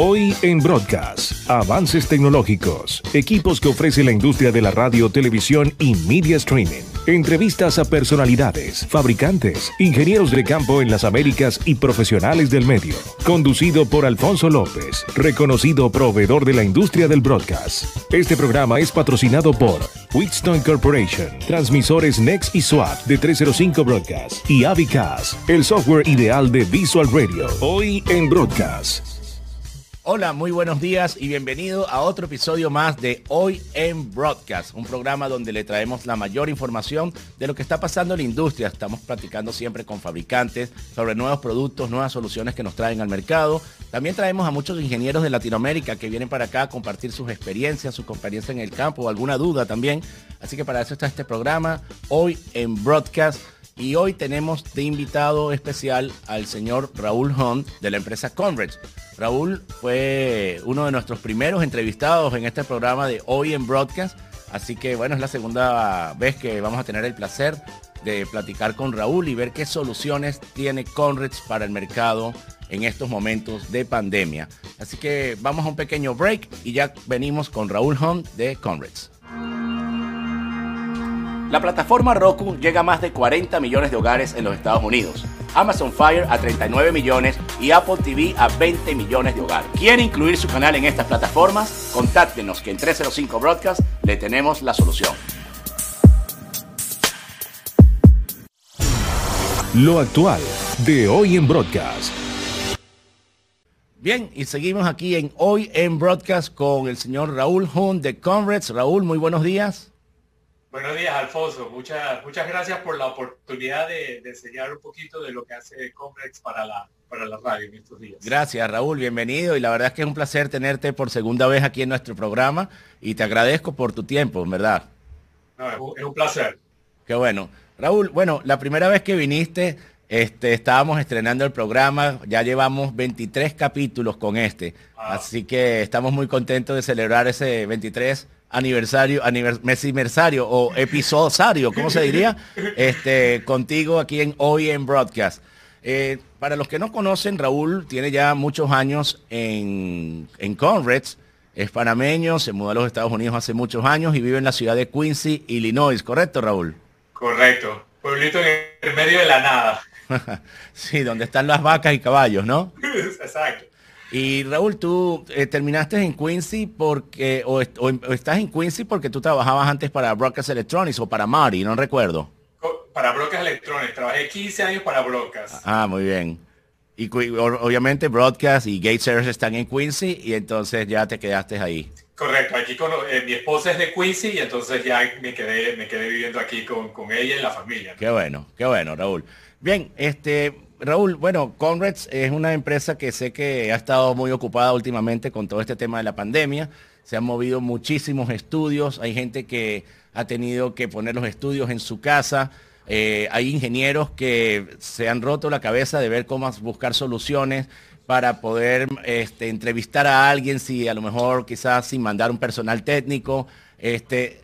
Hoy en Broadcast, avances tecnológicos, equipos que ofrece la industria de la radio, televisión y media streaming. Entrevistas a personalidades, fabricantes, ingenieros de campo en las Américas y profesionales del medio. Conducido por Alfonso López, reconocido proveedor de la industria del broadcast. Este programa es patrocinado por Wheatstone Corporation, transmisores Next y SWAT de 305 Broadcast y Avicas, el software ideal de Visual Radio. Hoy en Broadcast. Hola, muy buenos días y bienvenido a otro episodio más de Hoy en Broadcast, un programa donde le traemos la mayor información de lo que está pasando en la industria. Estamos platicando siempre con fabricantes sobre nuevos productos, nuevas soluciones que nos traen al mercado. También traemos a muchos ingenieros de Latinoamérica que vienen para acá a compartir sus experiencias, su experiencia en el campo alguna duda también. Así que para eso está este programa, Hoy en Broadcast. Y hoy tenemos de invitado especial al señor Raúl Hunt de la empresa Conrad. Raúl fue uno de nuestros primeros entrevistados en este programa de Hoy en Broadcast. Así que bueno, es la segunda vez que vamos a tener el placer de platicar con Raúl y ver qué soluciones tiene Conrads para el mercado en estos momentos de pandemia. Así que vamos a un pequeño break y ya venimos con Raúl Hunt de Conrads. La plataforma Roku llega a más de 40 millones de hogares en los Estados Unidos. Amazon Fire a 39 millones y Apple TV a 20 millones de hogares. ¿Quiere incluir su canal en estas plataformas? Contáctenos que en 305 Broadcast le tenemos la solución. Lo actual de hoy en Broadcast. Bien, y seguimos aquí en Hoy en Broadcast con el señor Raúl Hunt de Conrads. Raúl, muy buenos días. Buenos días, Alfonso. Muchas, muchas gracias por la oportunidad de, enseñar un poquito de lo que hace Complex para la, para la radio en estos días. Gracias, Raúl. Bienvenido. Y la verdad es que es un placer tenerte por segunda vez aquí en nuestro programa y te agradezco por tu tiempo, ¿verdad? No, es, un, placer. Qué bueno. Raúl, bueno, la primera vez que viniste, este, estábamos estrenando el programa, ya llevamos 23 capítulos con este, ah. así que estamos muy contentos de celebrar ese 23 aniversario, aniversario o episodio, ¿cómo se diría? Este, contigo aquí en Hoy en Broadcast. Eh, para los que no conocen, Raúl tiene ya muchos años en, en Conrads, es panameño, se mudó a los Estados Unidos hace muchos años y vive en la ciudad de Quincy, Illinois, ¿correcto, Raúl? Correcto, pueblito en el medio de la nada. sí, donde están las vacas y caballos, ¿no? Exacto. Y Raúl, tú eh, terminaste en Quincy porque, o, estás en Quincy porque tú trabajabas antes para Broadcast Electronics o para Mari, no recuerdo. Para Broadcast Electronics, trabajé 15 años para Broadcast. Ah, muy bien. Y obviamente Broadcast y Gate Service están en Quincy y entonces ya te quedaste ahí. Correcto, aquí con, eh, mi esposa es de Quincy y entonces ya me quedé, me quedé viviendo aquí con, con ella y la familia. Qué bueno, qué bueno, Raúl. Bien, este, Raúl, bueno, Conrads es una empresa que sé que ha estado muy ocupada últimamente con todo este tema de la pandemia. Se han movido muchísimos estudios. Hay gente que ha tenido que poner los estudios en su casa. Eh, hay ingenieros que se han roto la cabeza de ver cómo buscar soluciones para poder este, entrevistar a alguien, si a lo mejor quizás sin mandar un personal técnico. Este,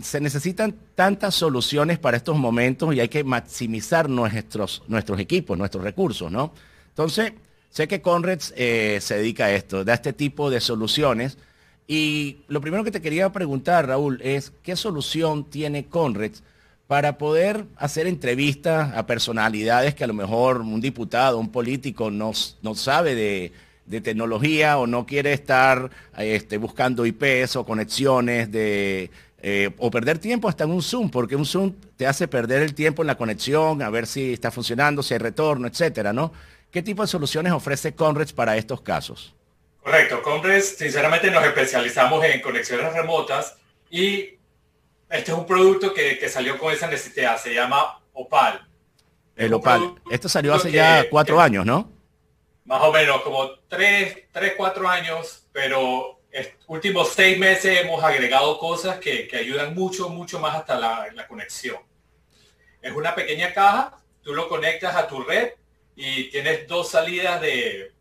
se necesitan tantas soluciones para estos momentos y hay que maximizar nuestros, nuestros equipos, nuestros recursos, ¿no? Entonces, sé que Conrads eh, se dedica a esto, da este tipo de soluciones. Y lo primero que te quería preguntar, Raúl, es qué solución tiene Conrads para poder hacer entrevistas a personalidades que a lo mejor un diputado, un político no, no sabe de, de tecnología o no quiere estar este, buscando IPs o conexiones de eh, o perder tiempo hasta en un Zoom, porque un Zoom te hace perder el tiempo en la conexión, a ver si está funcionando, si hay retorno, etcétera, ¿no? ¿Qué tipo de soluciones ofrece Conres para estos casos? Correcto, Conres, sinceramente nos especializamos en conexiones remotas y este es un producto que, salió con esa necesidad, se llama Opal. El Opal. Esto salió hace ya cuatro años, ¿no? Más o menos, como tres, tres, cuatro años, pero últimos seis meses hemos agregado cosas que, ayudan mucho, mucho más hasta la, conexión. Es una pequeña caja, tú lo conectas a tu red y tienes dos salidas de,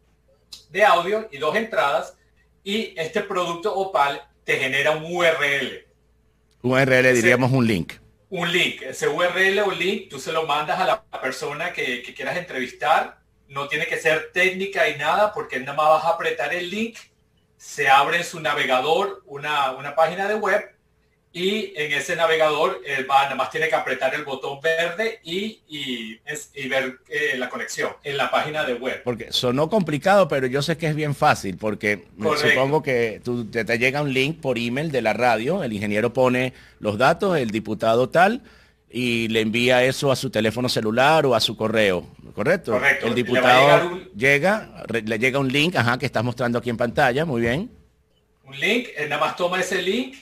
audio y dos entradas y este producto Opal te genera un URL. Un URL diríamos un link. Un link. Ese URL o link tú se lo mandas a la persona que, que quieras entrevistar no tiene que ser técnica y nada, porque nada más vas a apretar el link, se abre en su navegador una, una página de web y en ese navegador él va, nada más tiene que apretar el botón verde y, y, ver eh, la conexión en la página de web. Porque sonó complicado, pero yo sé que es bien fácil, porque supongo que tú, te, te, llega un link por email de la radio, el ingeniero pone los datos, el diputado tal, y le envía eso a su teléfono celular o a su correo, ¿correcto? Correcto. El diputado llega, le llega un link, ajá, que estás mostrando aquí en pantalla, muy bien. Un link, él nada más toma ese link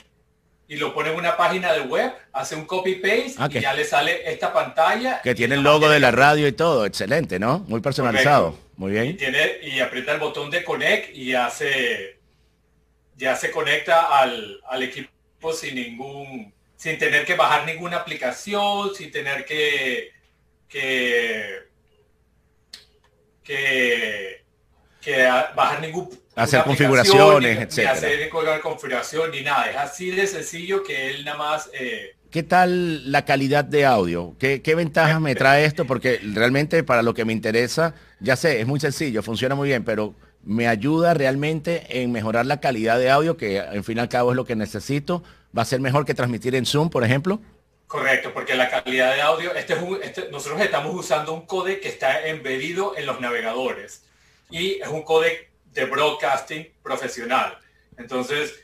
y lo pone en una página de web, hace un copy paste ah, y ya le sale esta pantalla. Que tiene el logo de la radio y todo, excelente, ¿no? Muy personalizado. Muy bien. Y, tiene, y aprieta el botón de connect y hace, ya se conecta al, al equipo sin ningún, sin tener que bajar ninguna aplicación, sin tener que, que, que, que bajar ningún hacer configuraciones, etcétera. hacer configuración ni nada. Es así de sencillo que él nada más. Eh, ¿Qué tal la calidad de audio? ¿Qué, qué ventajas me trae esto? Porque realmente para lo que me interesa, ya sé, es muy sencillo, funciona muy bien, pero me ayuda realmente en mejorar la calidad de audio, que en fin y al cabo es lo que necesito. ¿Va a ser mejor que transmitir en Zoom, por ejemplo? Correcto, porque la calidad de audio, este es este, nosotros estamos usando un codec que está embedido en los navegadores y es un codec de broadcasting profesional. Entonces,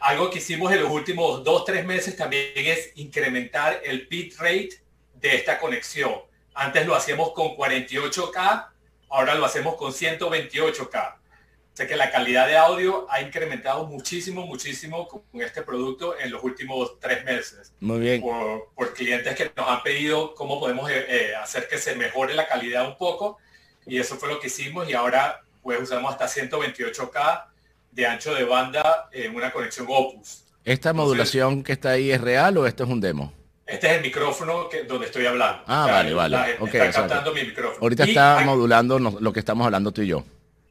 algo que hicimos en los últimos dos, tres meses también es incrementar el bit rate de esta conexión. Antes lo hacíamos con 48K, ahora lo hacemos con 128K. Sea que la calidad de audio ha incrementado muchísimo, muchísimo con este producto en los últimos tres meses. Muy bien. Por, clientes que nos han pedido cómo podemos eh, eh, hacer que se mejore la calidad un poco. Y eso fue lo que hicimos y ahora pues usamos hasta 128K de ancho de banda en una conexión Opus. ¿Esta modulación que está ahí es real o esto es un demo? Este es el micrófono que, donde estoy hablando. Ah, vale, vale. está captando mi micrófono. Ahorita está modulando lo que estamos hablando tú y yo.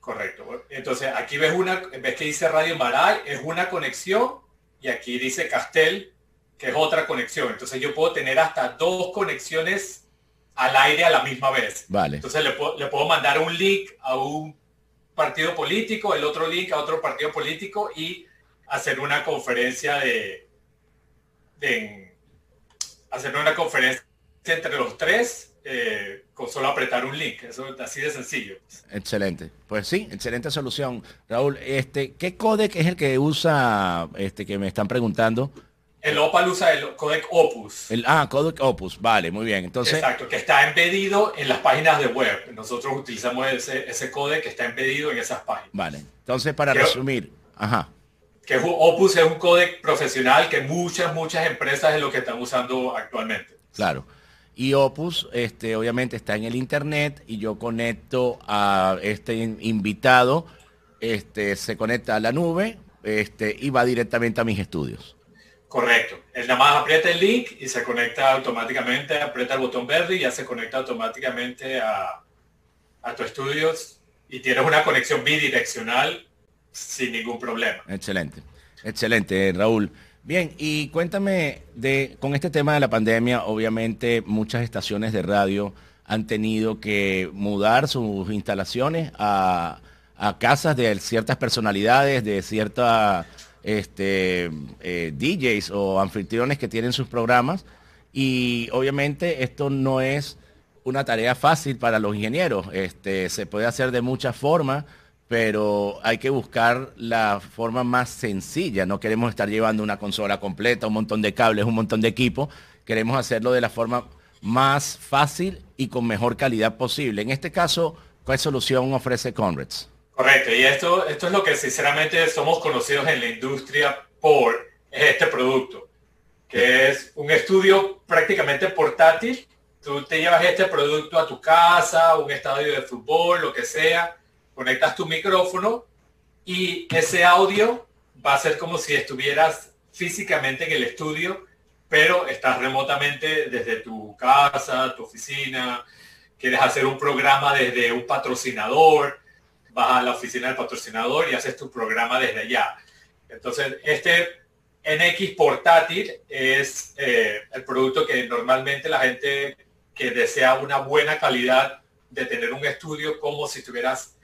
Correcto. Entonces aquí ves una, ves que dice Radio Maray, es una conexión y aquí dice Castel, que es otra conexión. Entonces yo puedo tener hasta dos conexiones al aire a la misma vez. Vale. Entonces le puedo, le puedo mandar un link a un partido político, el otro link a otro partido político y hacer una conferencia de, de hacer una conferencia entre los tres eh, con solo apretar un link. Eso es así de sencillo. Excelente. Pues sí, excelente solución. Raúl, este, ¿qué codec es el que usa, este, que me están preguntando? El Opal usa el codec Opus. El, ah, codec Opus, vale, muy bien. Entonces, Exacto, que está embedido en las páginas de web. Nosotros utilizamos ese, ese codec que está embedido en esas páginas. Vale, entonces para resumir, ajá. Que Opus es un codec profesional que muchas, muchas empresas es lo que están usando actualmente. Claro. Y Opus, este, obviamente está en el internet y yo conecto a este invitado, este, se conecta a la nube, este, y va directamente a mis estudios. Correcto. Él nada más aprieta el link y se conecta automáticamente, aprieta el botón verde y ya se conecta automáticamente a, a tu estudios y tienes una conexión bidireccional sin ningún problema. Excelente, excelente, Raúl. Bien, y cuéntame de, con este tema de la pandemia, obviamente muchas estaciones de radio han tenido que mudar sus instalaciones a, a casas de ciertas personalidades, de cierta este, eh, DJs o anfitriones que tienen sus programas y obviamente esto no es una tarea fácil para los ingenieros. Este, se puede hacer de muchas formas, pero hay que buscar la forma más sencilla. No queremos estar llevando una consola completa, un montón de cables, un montón de equipo. Queremos hacerlo de la forma más fácil y con mejor calidad posible. En este caso, ¿cuál solución ofrece Conrads? Correcto, y esto, esto es lo que sinceramente somos conocidos en la industria por este producto, que es un estudio prácticamente portátil. Tú te llevas este producto a tu casa, un estadio de fútbol, lo que sea, conectas tu micrófono y ese audio va a ser como si estuvieras físicamente en el estudio, pero estás remotamente desde tu casa, tu oficina, quieres hacer un programa desde un patrocinador, vas a la oficina del patrocinador y haces tu programa desde allá. Entonces, este NX portátil es eh, el producto que normalmente la gente que desea una buena calidad de tener un estudio como si estuvieras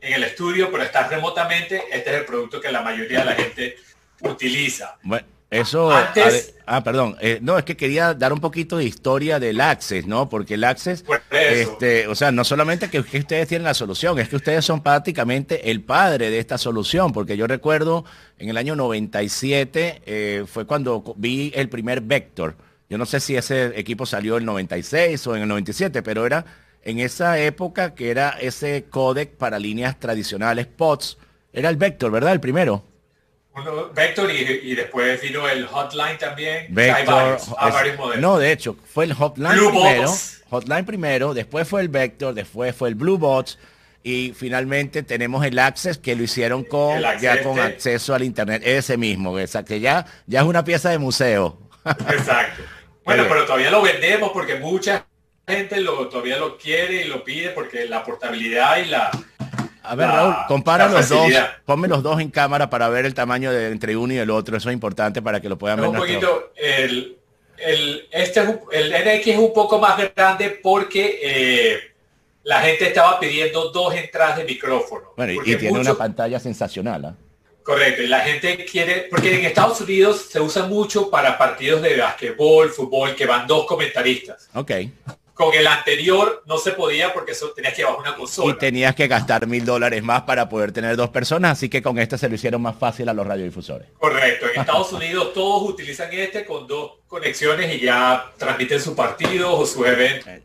en el estudio, pero estás remotamente, este es el producto que la mayoría de la gente utiliza. Bueno, eso... Antes, ah, perdón. Eh, no, es que quería dar un poquito de historia del Access, ¿no? Porque el Access, este, o sea, no solamente que, ustedes tienen la solución, es que ustedes son prácticamente el padre de esta solución, porque yo recuerdo en el año 97 eh, fue cuando vi el primer Vector. Yo no sé si ese equipo salió en el 96 o en el 97, pero era en esa época que era ese codec para líneas tradicionales POTS, era el Vector, ¿verdad? El primero. Vector y, después vino el Hotline también. Vector, no, de hecho, fue el Hotline primero. Hotline primero, después fue el Vector, después fue el Bluebots y finalmente tenemos el Access que lo hicieron con ya con acceso al internet, ese mismo, que ya, ya es una pieza de museo. Exacto. Bueno, pero todavía lo vendemos porque mucha gente lo, todavía lo quiere y lo pide porque la portabilidad y la... A ver, Raúl, compara los dos, ponme los dos en cámara para ver el tamaño de entre uno y el otro, eso es importante para que lo puedan ver. Un poquito, el, el, este el NX es un poco más grande porque eh, la gente estaba pidiendo dos entradas de micrófono. Bueno, y, tiene una pantalla sensacional. ¿ah? Correcto, y la gente quiere, porque en Estados Unidos se usa mucho para partidos de basquetbol, fútbol, que van dos comentaristas. Ok. Con el anterior no se podía porque eso tenías que bajar una consola. Y tenías que gastar mil dólares más para poder tener dos personas, así que con este se lo hicieron más fácil a los radiodifusores. Correcto, en Estados Unidos todos utilizan este con dos conexiones y ya transmiten sus partidos o sus eventos eh,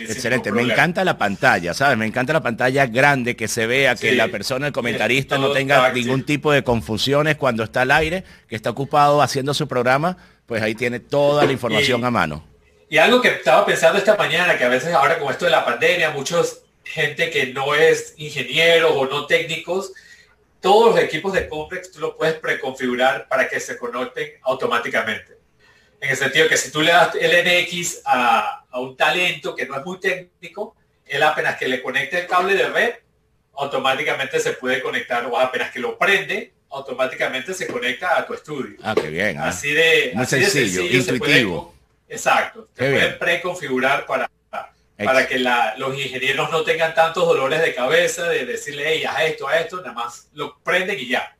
Excelente, me encanta la pantalla, ¿sabes? Me encanta la pantalla grande, que se vea, que la persona, el comentarista no tenga ningún tipo de confusiones cuando está al aire, que está ocupado haciendo su programa, pues ahí tiene toda la información a mano. Y algo que estaba pensando esta mañana, que a veces ahora con esto de la pandemia, muchos gente que no es ingeniero o no técnicos, todos los equipos de Complex tú lo puedes preconfigurar para que se conecten automáticamente. En el sentido que si tú le das el NX a, un talento que no es muy técnico, él apenas que le conecte el cable de red, automáticamente se puede conectar o apenas que lo prende, automáticamente se conecta a tu estudio. Ah, qué bien. ¿ah? Así de, muy sencillo, intuitivo. Exacto. Se puede preconfigurar para, para que los ingenieros no tengan tantos dolores de cabeza de decirle, hey, haz esto, a esto, nada más lo prenden y ya.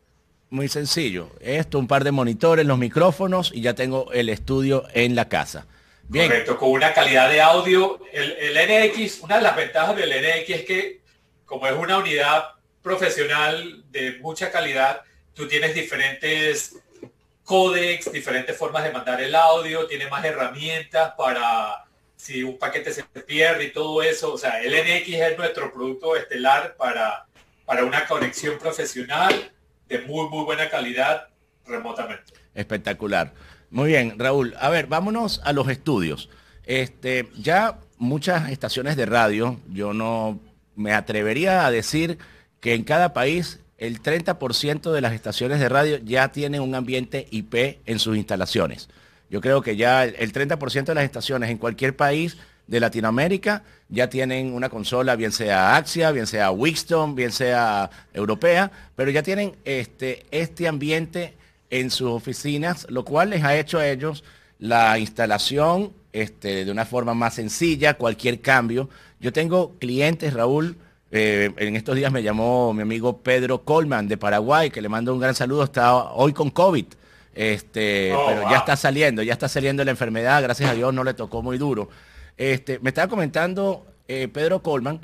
Muy sencillo. Esto, un par de monitores, los micrófonos y ya tengo el estudio en la casa. Bien. Correcto, con una calidad de audio. El, NX, una de las ventajas del NX es que como es una unidad profesional de mucha calidad, tú tienes diferentes códex, diferentes formas de mandar el audio, tiene más herramientas para si un paquete se pierde y todo eso. O sea, el NX es nuestro producto estelar para, para una conexión profesional de muy, muy buena calidad remotamente. Espectacular. Muy bien, Raúl. A ver, vámonos a los estudios. Este, ya muchas estaciones de radio, yo no me atrevería a decir que en cada país el 30% de las estaciones de radio ya tienen un ambiente IP en sus instalaciones. Yo creo que ya el 30% de las estaciones en cualquier país de Latinoamérica ya tienen una consola, bien sea Axia, bien sea Wixton, bien sea europea, pero ya tienen este, este ambiente en sus oficinas, lo cual les ha hecho a ellos la instalación este, de una forma más sencilla, cualquier cambio. Yo tengo clientes, Raúl, eh, en estos días me llamó mi amigo Pedro Colman de Paraguay, que le mando un gran saludo, está hoy con COVID. Este, oh, pero ya está saliendo, ya está saliendo la enfermedad, gracias a Dios no le tocó muy duro. Este, me estaba comentando eh, Pedro Colman,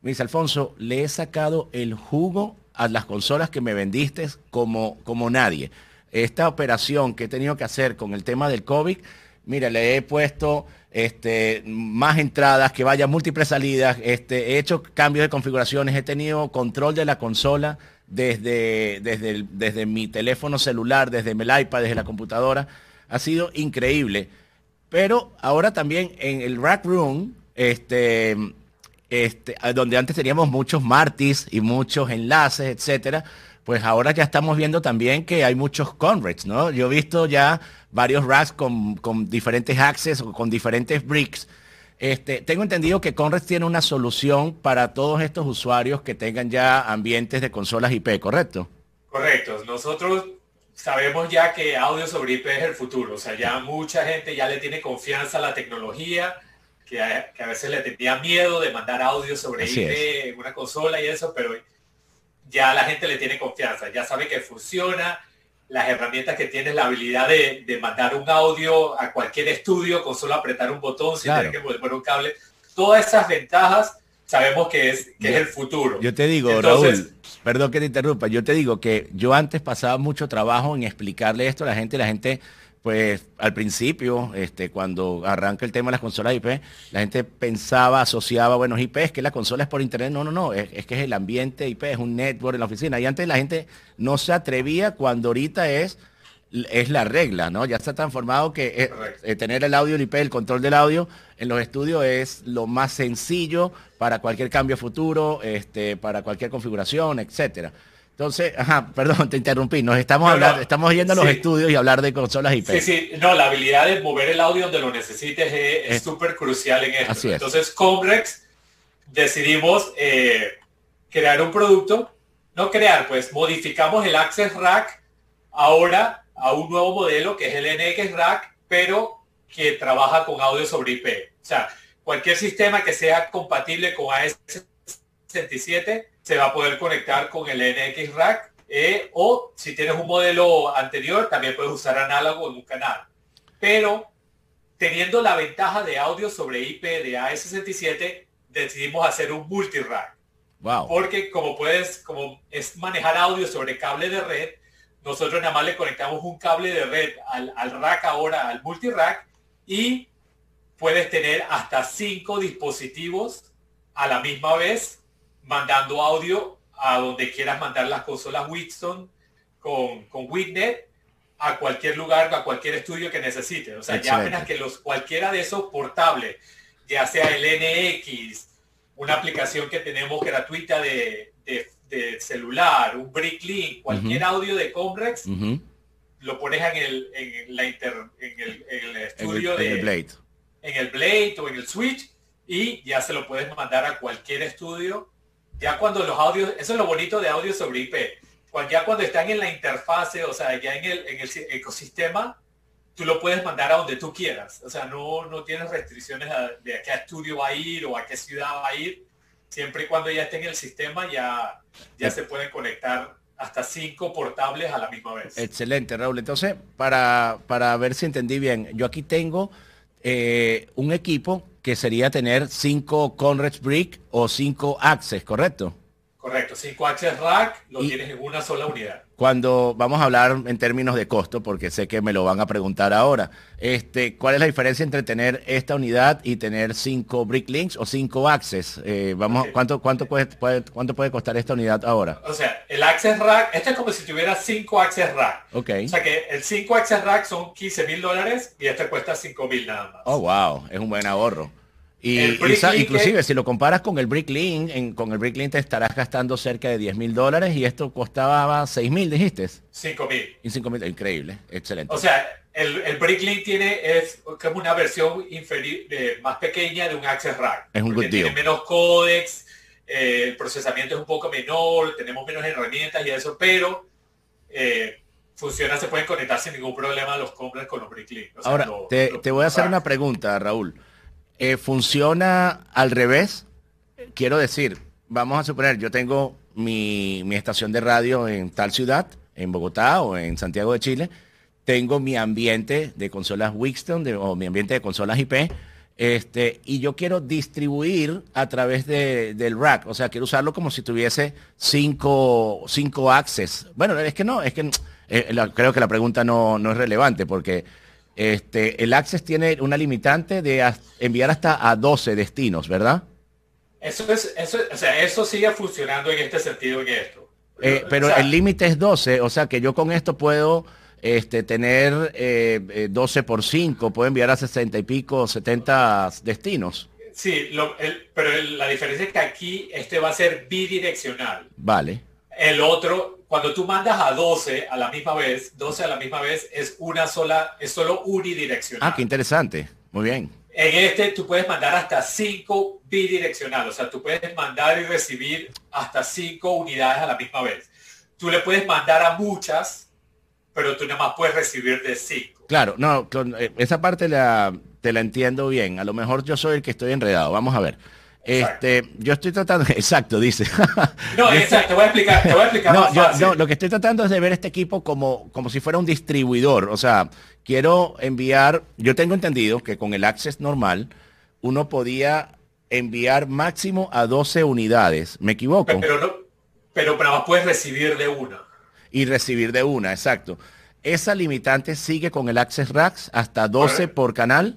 me dice, Alfonso, le he sacado el jugo a las consolas que me vendiste como, como nadie. Esta operación que he tenido que hacer con el tema del COVID, mira, le he puesto este, más entradas, que vaya múltiples salidas, este, he hecho cambios de configuraciones, he tenido control de la consola desde, desde, desde mi teléfono celular, desde el iPad, desde la computadora. Ha sido increíble. Pero ahora también en el Rack Room, este, este, donde antes teníamos muchos martis y muchos enlaces, etcétera, pues ahora ya estamos viendo también que hay muchos Conrads, ¿no? Yo he visto ya varios racks con, diferentes access o con diferentes bricks. Este, tengo entendido que Conrads tiene una solución para todos estos usuarios que tengan ya ambientes de consolas IP, ¿correcto? Correcto. Nosotros sabemos ya que audio sobre IP es el futuro. O sea, ya mucha gente ya le tiene confianza a la tecnología. que a, veces le tenía miedo de mandar audio sobre IP en una consola y eso, pero ya la gente le tiene confianza, ya sabe que funciona, las herramientas que tienes, la habilidad de, mandar un audio a cualquier estudio con solo apretar un botón sin tener que poner un cable. Todas esas ventajas sabemos que es, que es el futuro. Yo te digo, Raúl, perdón que te interrumpa, yo te digo que yo antes pasaba mucho trabajo en explicarle esto a la gente, la gente pues al principio, este, cuando arranca el tema de las consolas IP, la gente pensaba, asociaba, bueno, IP es que la consola es por internet. No, no, no, es, que es el ambiente IP, es un network en la oficina. Y antes la gente no se atrevía cuando ahorita es, es la regla, ¿no? Ya está transformado que eh, eh, tener el audio, el IP, el control del audio en los estudios es lo más sencillo para cualquier cambio futuro, este, para cualquier configuración, etcétera. Entonces, ajá, perdón, te interrumpí. Nos estamos hablando, estamos yendo a los estudios y hablar de consolas IP. Sí, sí, no, la habilidad de mover el audio donde lo necesites es súper crucial en esto. Así es. Entonces, Comrex decidimos eh, crear un producto, no crear, pues modificamos el Access Rack ahora a un nuevo modelo que es el NX Rack, pero que trabaja con audio sobre IP. O sea, cualquier sistema que sea compatible con AS67 se va a poder conectar con el NX Rack eh, o si tienes un modelo anterior también puedes usar análogo en un canal. Pero teniendo la ventaja de audio sobre IP de AS67 decidimos hacer un multi-rack. Wow. Porque como puedes, como es manejar audio sobre cable de red, nosotros nada más le conectamos un cable de red al, al rack ahora, al multi-rack, y puedes tener hasta cinco dispositivos a la misma vez mandando audio a donde quieras mandar las consolas Wixton con, con Wignet a cualquier lugar, a cualquier estudio que necesite. O sea, ya apenas que los cualquiera de esos portables, ya sea el NX, una aplicación que tenemos gratuita de, celular, un Bricklink, cualquier audio de Comrex, lo pones en el, en la inter, en el, estudio de, Blade. En el Blade o en el Switch y ya se lo puedes mandar a cualquier estudio ya cuando los audios, eso es lo bonito de audio sobre IP, ya cuando están en la interfase, o sea, ya en el, en el ecosistema, tú lo puedes mandar a donde tú quieras. O sea, no, no tienes restricciones de a qué estudio va a ir o a qué ciudad va a ir. Siempre y cuando ya esté en el sistema, ya, ya se pueden conectar hasta cinco portables a la misma vez. Excelente, Raúl. Entonces, para, para ver si entendí bien, yo aquí tengo eh, un equipo que sería tener cinco Conrads Brick o cinco Access, ¿correcto? Correcto, cinco Access Rack lo tienes en una sola unidad. Cuando vamos a hablar en términos de costo, porque sé que me lo van a preguntar ahora, este, ¿cuál es la diferencia entre tener esta unidad y tener cinco Bricklinks o cinco Access? Eh, vamos, ¿cuánto, cuánto, puede, ¿Cuánto puede costar esta unidad ahora? O sea, el Access Rack, esto es como si tuviera cinco Access Rack. Ok. O sea que el 5 Access Rack son 15 mil dólares y este cuesta 5 mil nada más. Oh, wow, es un buen ahorro. Y, inclusive si lo comparas con el Bricklink, en, con el Bricklink te estarás gastando cerca de 10 mil dólares y esto costaba 6 mil, dijiste. 5 mil. Y 5 mil, increíble, excelente. O sea, el, el Bricklink tiene, es como una versión inferior, más pequeña de un Access Rack. Es un good Tiene menos códex, eh, el procesamiento es un poco menor, tenemos menos herramientas y eso, pero eh, funciona, se pueden conectar sin ningún problema los compras con los Bricklink. Ahora, te, te voy a hacer una pregunta, Raúl. Eh, funciona al revés. Quiero decir, vamos a suponer, yo tengo mi, estación de radio en tal ciudad, en Bogotá o en Santiago de Chile. Tengo mi ambiente de consolas Wixton o mi ambiente de consolas IP. Este, y yo quiero distribuir a través del rack, o sea, quiero usarlo como si tuviese cinco, cinco access. Bueno, es que no, es que eh, creo que la pregunta no, no es relevante porque este, el Access tiene una limitante de enviar hasta a 12 destinos, ¿verdad? Eso es, eso, o sea, eso sigue funcionando en este sentido en esto. Eh, pero el límite es 12, o sea que yo con esto puedo este, tener 12 eh, eh, por 5, puedo enviar a 60 y pico, 70 destinos. Sí, pero la diferencia es que aquí este va a ser bidireccional. Vale. El otro cuando tú mandas a 12 a la misma vez, 12 a la misma vez es una sola, es solo unidireccional. Ah, qué interesante. Muy bien. En este tú puedes mandar hasta 5 bidireccional, o sea, tú puedes mandar y recibir hasta 5 unidades a la misma vez. Tú le puedes mandar a muchas, pero tú nada más puedes recibir de 5. Claro, no, eh, esa parte la te la entiendo bien. A lo mejor yo soy el que estoy enredado. Vamos a ver. Este, yo estoy tratando, exacto, dice. No, exacto, te voy a explicar, te voy a explicar no, yo, no, lo que estoy tratando es de ver este equipo como, como si fuera un distribuidor. O sea, quiero enviar, yo tengo entendido que con el Access normal, uno podía enviar máximo a 12 unidades. ¿Me equivoco? Pero, no, pero más puedes recibir de una. Y recibir de una, exacto. Esa limitante sigue con el Access Racks hasta 12 por canal.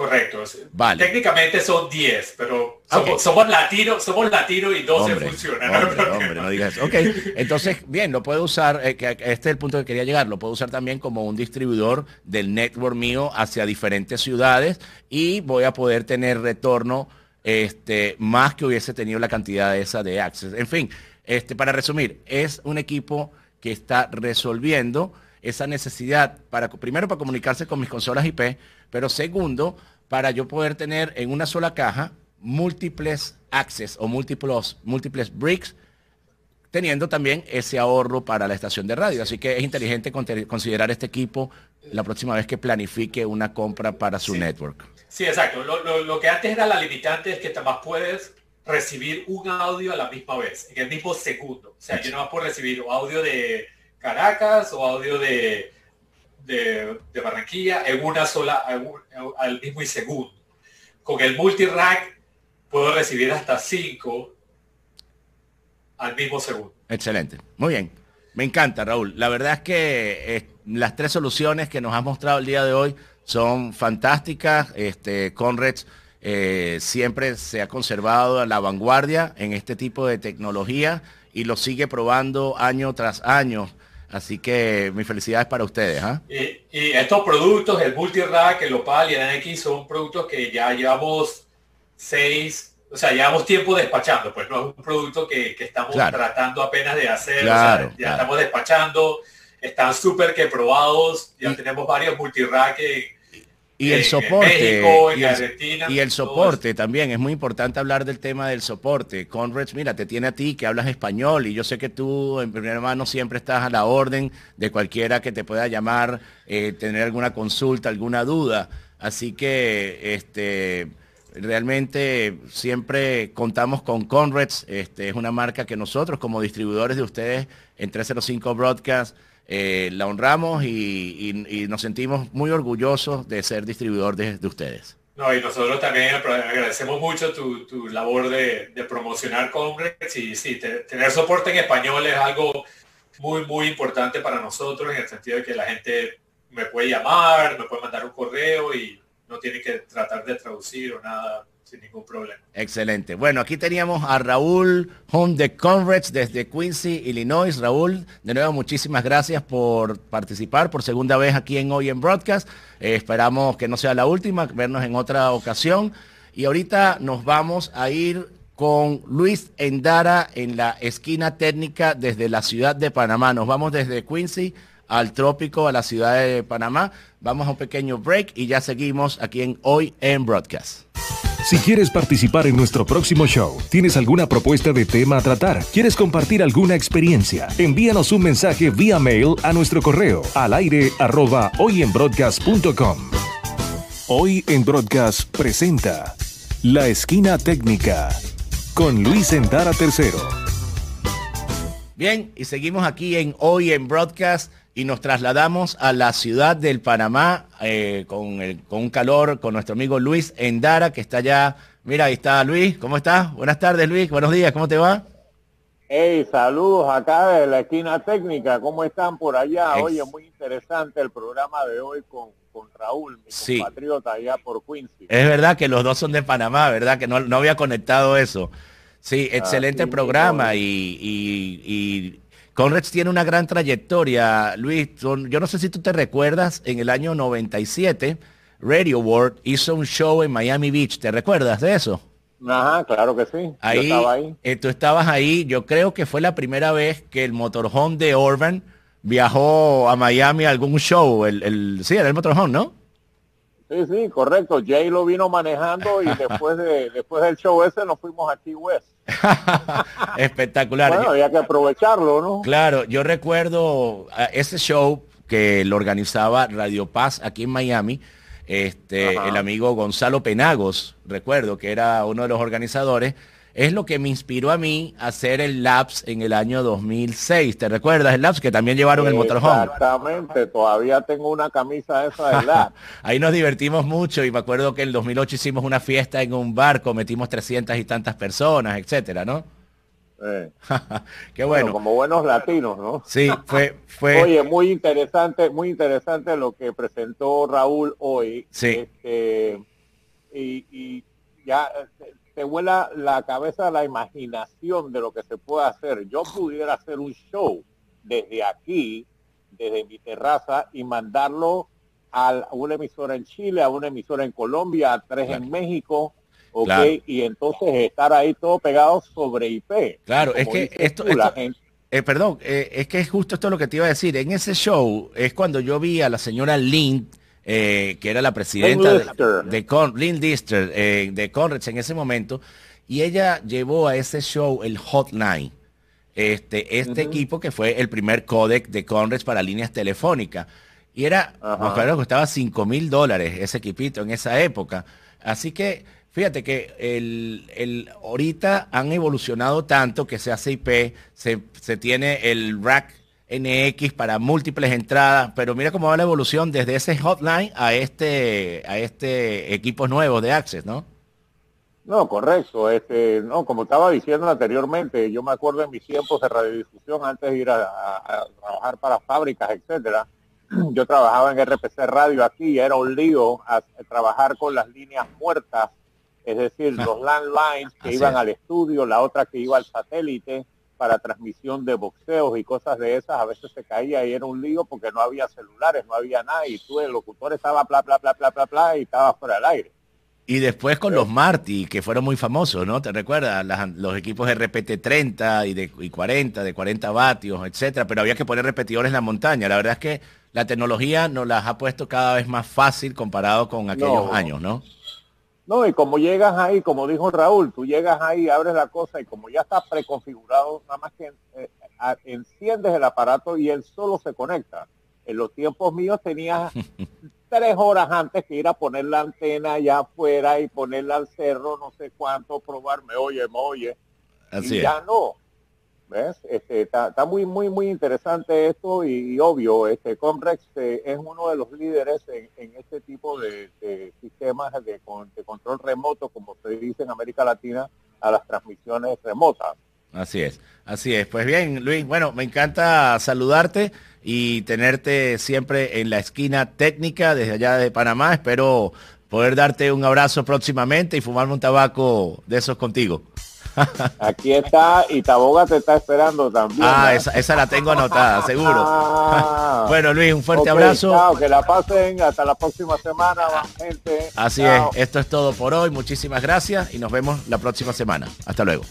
Correcto. Vale. Técnicamente son 10, pero somos, latinos, somos latinos y 12 funcionan. Hombre, no digas eso. Ok, entonces, bien, lo puedo usar, eh, que este es el punto que quería llegar, lo puedo usar también como un distribuidor del network mío hacia diferentes ciudades y voy a poder tener retorno este, más que hubiese tenido la cantidad esa de access. En fin, este, para resumir, es un equipo que está resolviendo esa necesidad para primero para comunicarse con mis consolas IP, pero segundo para yo poder tener en una sola caja múltiples access o múltiples múltiples bricks teniendo también ese ahorro para la estación de radio. Así que es inteligente considerar este equipo la próxima vez que planifique una compra para su network. Sí, exacto. Lo, que antes era la limitante es que más puedes recibir un audio a la misma vez, en el mismo segundo. O sea, yo no puedo recibir audio de Caracas o audio de, de, Barranquilla en una sola, al mismo segundo. Con el multirack puedo recibir hasta cinco al mismo segundo. Excelente. Muy bien. Me encanta, Raúl. La verdad es que eh, las tres soluciones que nos has mostrado el día de hoy son fantásticas. Este, Conrex eh, siempre se ha conservado a la vanguardia en este tipo de tecnología y lo sigue probando año tras año. Así que mis felicidades para ustedes. ¿ah? Y, estos productos, el Multirack, el Opal y el NX, son productos que ya llevamos seis, o sea, llevamos tiempo despachando, pues no es un producto que, estamos tratando apenas de hacer, ya estamos despachando, están súper que probados, ya tenemos varios Multirack y el soporte y, el, soporte también. Es muy importante hablar del tema del soporte. Conrads mira te tiene a ti que hablas español y yo sé que tú en primer mano siempre estás a la orden de cualquiera que te pueda llamar eh, tener alguna consulta alguna duda. Así que este realmente siempre contamos con Conrads este es una marca que nosotros como distribuidores de ustedes en 305 Broadcast eh, la honramos y, nos sentimos muy orgullosos de ser distribuidor de, ustedes. No, y nosotros también agradecemos mucho tu, labor de, promocionar Congress y sí, tener soporte en español es algo muy, muy importante para nosotros en el sentido de que la gente me puede llamar, me puede mandar un correo y no tiene que tratar de traducir o nada sin ningún problema. Excelente. Bueno, aquí teníamos a Raúl Home de Conrads desde Quincy, Illinois. Raúl, de nuevo muchísimas gracias por participar por segunda vez aquí en Hoy en Broadcast. Eh, esperamos que no sea la última, vernos en otra ocasión. Y ahorita nos vamos a ir con Luis Endara en la esquina técnica desde la ciudad de Panamá. Nos vamos desde Quincy al trópico, a la ciudad de Panamá. Vamos a un pequeño break y ya seguimos aquí en Hoy en Broadcast. Si quieres participar en nuestro próximo show, tienes alguna propuesta de tema a tratar, quieres compartir alguna experiencia, envíanos un mensaje vía mail a nuestro correo al aire arroba hoyenbroadcast.com. Hoy en Broadcast presenta La Esquina Técnica con Luis Endara III. Bien, y seguimos aquí en Hoy en Broadcast y nos trasladamos a la ciudad del Panamá eh, con, el, con un calor con nuestro amigo Luis Endara, que está allá. Mira, ahí está Luis, ¿cómo estás? Buenas tardes Luis, buenos días, ¿cómo te va? Hey, saludos acá de la esquina técnica, ¿cómo están por allá? Oye, muy interesante el programa de hoy con, Raúl, mi compatriota allá por Quincy. Es verdad que los dos son de Panamá, ¿verdad? Que no, no había conectado eso. Sí, excelente programa y Conrads tiene una gran trayectoria, Luis. yo no sé si tú te recuerdas, en el año 97, Radio World hizo un show en Miami Beach. ¿Te recuerdas de eso? Ajá, claro que sí. Ahí, yo estaba ahí. Eh, tú estabas ahí. Yo creo que fue la primera vez que el motorhome de Orban viajó a Miami a algún show. El, el, sí, era el motorhome, ¿no? Sí, sí, correcto. Jay lo vino manejando y después de después del show ese nos fuimos aquí West. Espectacular. Bueno, había que aprovecharlo, ¿no? Claro, yo recuerdo ese show que lo organizaba Radio Paz aquí en Miami. este, el amigo Gonzalo Penagos, recuerdo que era uno de los organizadores, es lo que me inspiró a mí a hacer el Labs en el año 2006. ¿Te recuerdas el Labs que también llevaron el motorhome? Exactamente, todavía tengo una camisa esa del Labs. Ahí nos divertimos mucho y me acuerdo que en el 2008 hicimos una fiesta en un barco, metimos 300 y tantas personas, etcétera, ¿no? Qué bueno. Como buenos latinos, ¿no? Sí, fue, fue. Oye, muy interesante, muy interesante lo que presentó Raúl hoy. Sí. Este, y, y, ya te vuela la cabeza la imaginación de lo que se puede hacer. Yo pudiera hacer un show desde aquí, desde mi terraza, y mandarlo a una emisora en Chile, a una emisora en Colombia, a tres en México, ok, y entonces estar ahí todo pegado sobre IP. Claro, es que esto, eh, perdón, eh, es que es justo esto lo que te iba a decir. En ese show es cuando yo vi a la señora Lynn eh, que era la presidenta de, de, Con, Lynn Dister, eh, de Conrads en ese momento, y ella llevó a ese show el Hotline, este, este equipo que fue el primer codec de Conrads para líneas telefónicas. Y era, me acuerdo que costaba 5 mil dólares ese equipito en esa época. Así que fíjate que el, el, ahorita han evolucionado tanto que se hace IP, se, se tiene el rack NX para múltiples entradas, pero mira cómo va la evolución desde ese hotline a este a este equipos nuevos de Access, ¿no? No, correcto. Este, no, como estaba diciendo anteriormente, yo me acuerdo en mis tiempos de radiodifusión antes de ir a, trabajar para fábricas, etcétera. Yo trabajaba en RPC Radio aquí, era un lío a, trabajar con las líneas muertas, es decir, los landlines que iban al estudio, la otra que iba al satélite para transmisión de boxeos y cosas de esas, a veces se caía y era un lío porque no había celulares, no había nada y tú el locutor estaba bla bla bla bla bla bla y estaba fuera del aire. Y después con los Marty, que fueron muy famosos, ¿no? ¿Te recuerdas? los equipos RPT 30 y de y 40, de 40 vatios, etcétera, pero había que poner repetidores en la montaña. La verdad es que la tecnología nos las ha puesto cada vez más fácil comparado con aquellos años, ¿no? No, y como llegas ahí, como dijo Raúl, tú llegas ahí, abres la cosa y como ya está preconfigurado, nada más que eh, enciendes el aparato y él solo se conecta. En los tiempos míos tenía tres horas antes que ir a poner la antena allá afuera y ponerla al cerro, no sé cuánto, probarme, oye, me oye. Así y ya no. ¿Ves? Este, está, muy, muy, muy interesante esto y, obvio, este Comrex eh, es uno de los líderes en, este tipo de, sistemas de, control remoto, como se dice en América Latina, a las transmisiones remotas. Así es, así es. Pues bien, Luis, bueno, me encanta saludarte y tenerte siempre en la esquina técnica desde allá de Panamá. Espero poder darte un abrazo próximamente y fumarme un tabaco de esos contigo. Aquí está y Taboga te está esperando también. Ah, esa, la tengo anotada, seguro. Ah. bueno, Luis, un fuerte abrazo. que la pasen. Hasta la próxima semana, gente. Así es. Esto es todo por hoy. Muchísimas gracias y nos vemos la próxima semana. Hasta luego.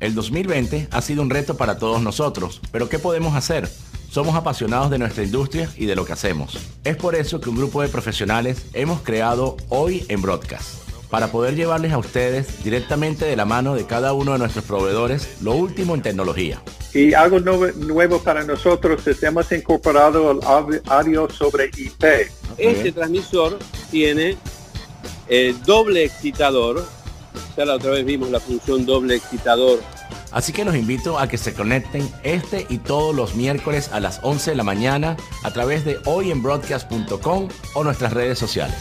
El 2020 ha sido un reto para todos nosotros, pero ¿qué podemos hacer? Somos apasionados de nuestra industria y de lo que hacemos. Es por eso que un grupo de profesionales hemos creado Hoy en Broadcast para poder llevarles a ustedes directamente de la mano de cada uno de nuestros proveedores lo último en tecnología. Y algo nuevo, para nosotros es hemos incorporado el audio sobre IP. Este transmisor tiene eh, doble excitador. Ya la otra vez vimos la función doble excitador. Así que los invito a que se conecten este y todos los miércoles a las 11 de la mañana a través de hoyenbroadcast.com o nuestras redes sociales.